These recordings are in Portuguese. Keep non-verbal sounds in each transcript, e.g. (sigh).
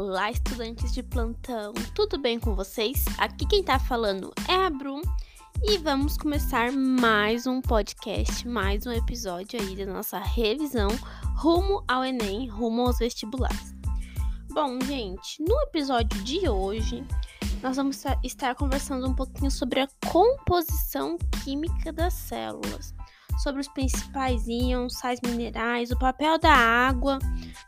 Olá, estudantes de plantão, tudo bem com vocês? Aqui quem tá falando é a Brum e vamos começar mais um podcast, mais um episódio aí da nossa revisão rumo ao Enem, rumo aos vestibulares. Bom, gente, no episódio de hoje nós vamos estar conversando um pouquinho sobre a composição química das células sobre os principais íons, sais minerais, o papel da água,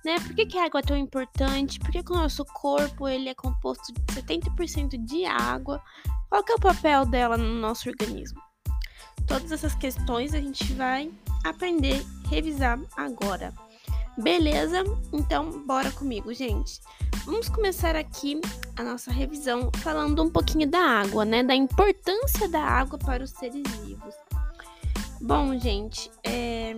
né? Por que, que a água é tão importante? Por que, que o nosso corpo ele é composto de 70% de água? Qual que é o papel dela no nosso organismo? Todas essas questões a gente vai aprender, revisar agora. Beleza? Então, bora comigo, gente. Vamos começar aqui a nossa revisão falando um pouquinho da água, né? Da importância da água para os seres vivos. Bom, gente, é...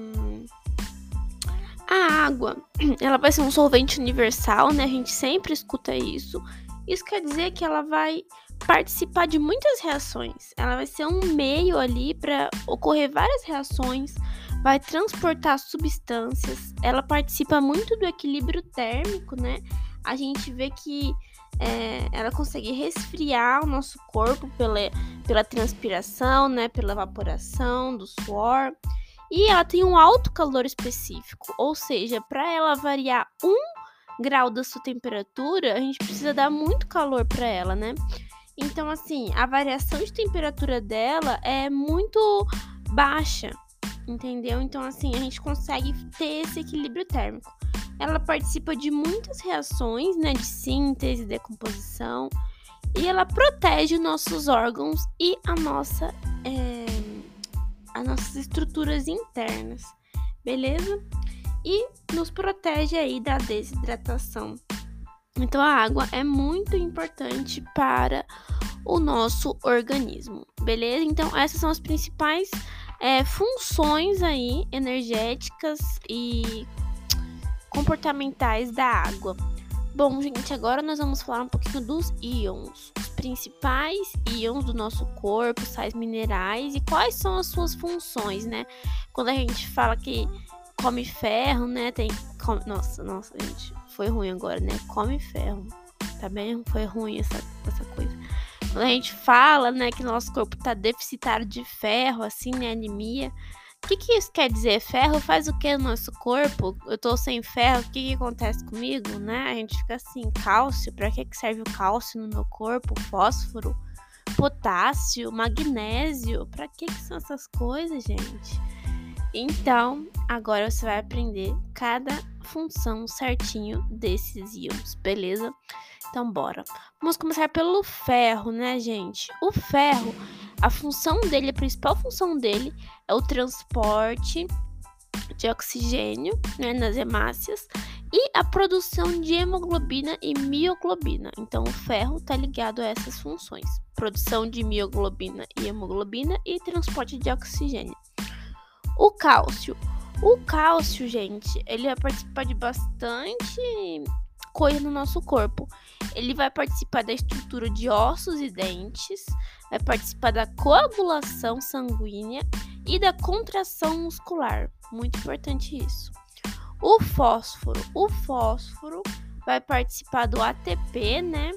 a água, (clears throat) ela vai ser um solvente universal, né? A gente sempre escuta isso. Isso quer dizer que ela vai participar de muitas reações. Ela vai ser um meio ali para ocorrer várias reações, vai transportar substâncias. Ela participa muito do equilíbrio térmico, né? A gente vê que é, ela consegue resfriar o nosso corpo pela, pela transpiração, né, pela evaporação do suor. E ela tem um alto calor específico, ou seja, para ela variar um grau da sua temperatura, a gente precisa dar muito calor para ela, né? Então, assim, a variação de temperatura dela é muito baixa, entendeu? Então, assim, a gente consegue ter esse equilíbrio térmico ela participa de muitas reações, né, de síntese, decomposição, e ela protege nossos órgãos e a nossa, é, as nossas estruturas internas, beleza? E nos protege aí da desidratação. Então a água é muito importante para o nosso organismo, beleza? Então essas são as principais é, funções aí energéticas e comportamentais da água. Bom, gente, agora nós vamos falar um pouquinho dos íons, os principais íons do nosso corpo, sais minerais e quais são as suas funções, né? Quando a gente fala que come ferro, né? Tem. nossa, nossa, gente, foi ruim agora, né? Come ferro. Tá bem? Foi ruim essa, essa coisa. Quando a gente fala, né, que nosso corpo tá deficitário de ferro, assim, né? Anemia o que, que isso quer dizer? Ferro faz o que no nosso corpo? Eu tô sem ferro, o que, que acontece comigo, né? A gente fica assim, cálcio, para que, que serve o cálcio no meu corpo? Fósforo, potássio, magnésio, para que, que são essas coisas, gente? Então, agora você vai aprender cada função certinho desses íons, beleza? Então, bora. Vamos começar pelo ferro, né, gente? O ferro a função dele, a principal função dele é o transporte de oxigênio né, nas hemácias e a produção de hemoglobina e mioglobina. Então, o ferro está ligado a essas funções: produção de mioglobina e hemoglobina e transporte de oxigênio. O cálcio. O cálcio, gente, ele vai participar de bastante coisa no nosso corpo. Ele vai participar da estrutura de ossos e dentes, vai participar da coagulação sanguínea e da contração muscular. Muito importante isso. O fósforo. O fósforo vai participar do ATP, né?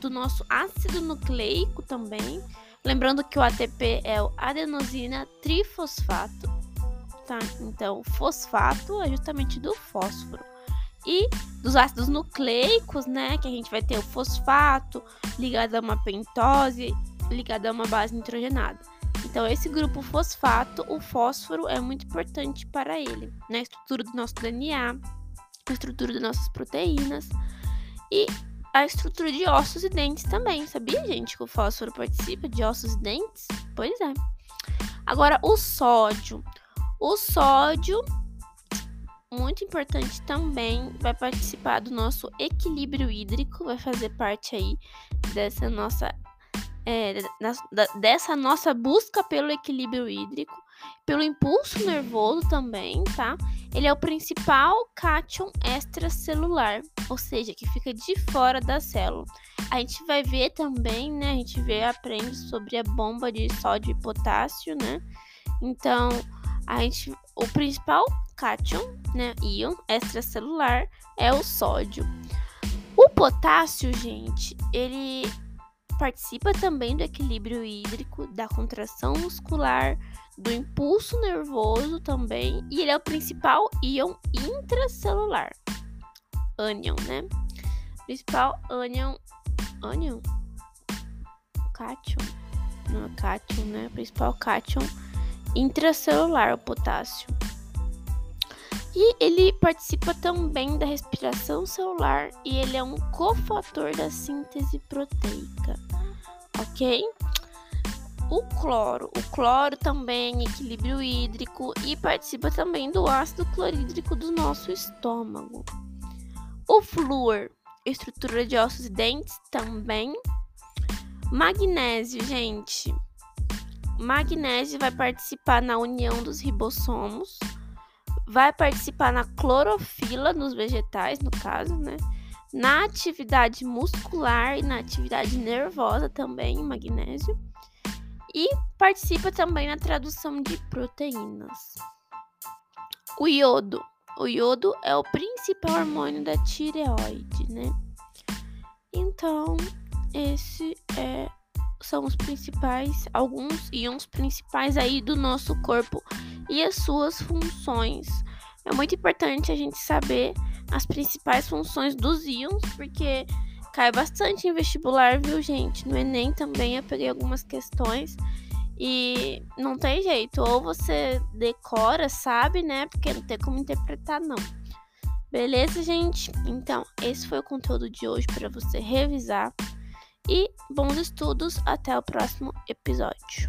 Do nosso ácido nucleico também. Lembrando que o ATP é o adenosina trifosfato, tá? Então, fosfato é justamente do fósforo e dos ácidos nucleicos, né? Que a gente vai ter o fosfato ligado a uma pentose, ligado a uma base nitrogenada. Então, esse grupo fosfato, o fósforo, é muito importante para ele, na estrutura do nosso DNA, na estrutura das nossas proteínas e a estrutura de ossos e dentes também. Sabia, gente, que o fósforo participa de ossos e dentes? Pois é. Agora, o sódio. O sódio muito importante também, vai participar do nosso equilíbrio hídrico, vai fazer parte aí dessa nossa é, da, dessa nossa busca pelo equilíbrio hídrico, pelo impulso nervoso também, tá? Ele é o principal cátion extracelular, ou seja, que fica de fora da célula. A gente vai ver também, né? A gente vê, aprende sobre a bomba de sódio e potássio, né? Então, a gente, o principal cátion, né, íon extracelular é o sódio. O potássio, gente, ele participa também do equilíbrio hídrico, da contração muscular, do impulso nervoso também, e ele é o principal íon intracelular. Anion, né? Principal anion. Anion? Cátion. Não é cátion, né? Principal cátion intracelular, o potássio. E ele participa também da respiração celular e ele é um cofator da síntese proteica, ok? O cloro. O cloro também é equilíbrio hídrico e participa também do ácido clorídrico do nosso estômago. O flúor, estrutura de ossos e dentes também. Magnésio, gente. Magnésio vai participar na união dos ribossomos vai participar na clorofila nos vegetais, no caso, né? Na atividade muscular e na atividade nervosa também, magnésio. E participa também na tradução de proteínas. O iodo. O iodo é o principal hormônio da tireoide, né? Então, esse é são os principais, alguns íons principais aí do nosso corpo e as suas funções. É muito importante a gente saber as principais funções dos íons, porque cai bastante em vestibular, viu, gente? No Enem também eu peguei algumas questões e não tem jeito, ou você decora, sabe, né? Porque não tem como interpretar, não. Beleza, gente? Então, esse foi o conteúdo de hoje para você revisar. E bons estudos, até o próximo episódio.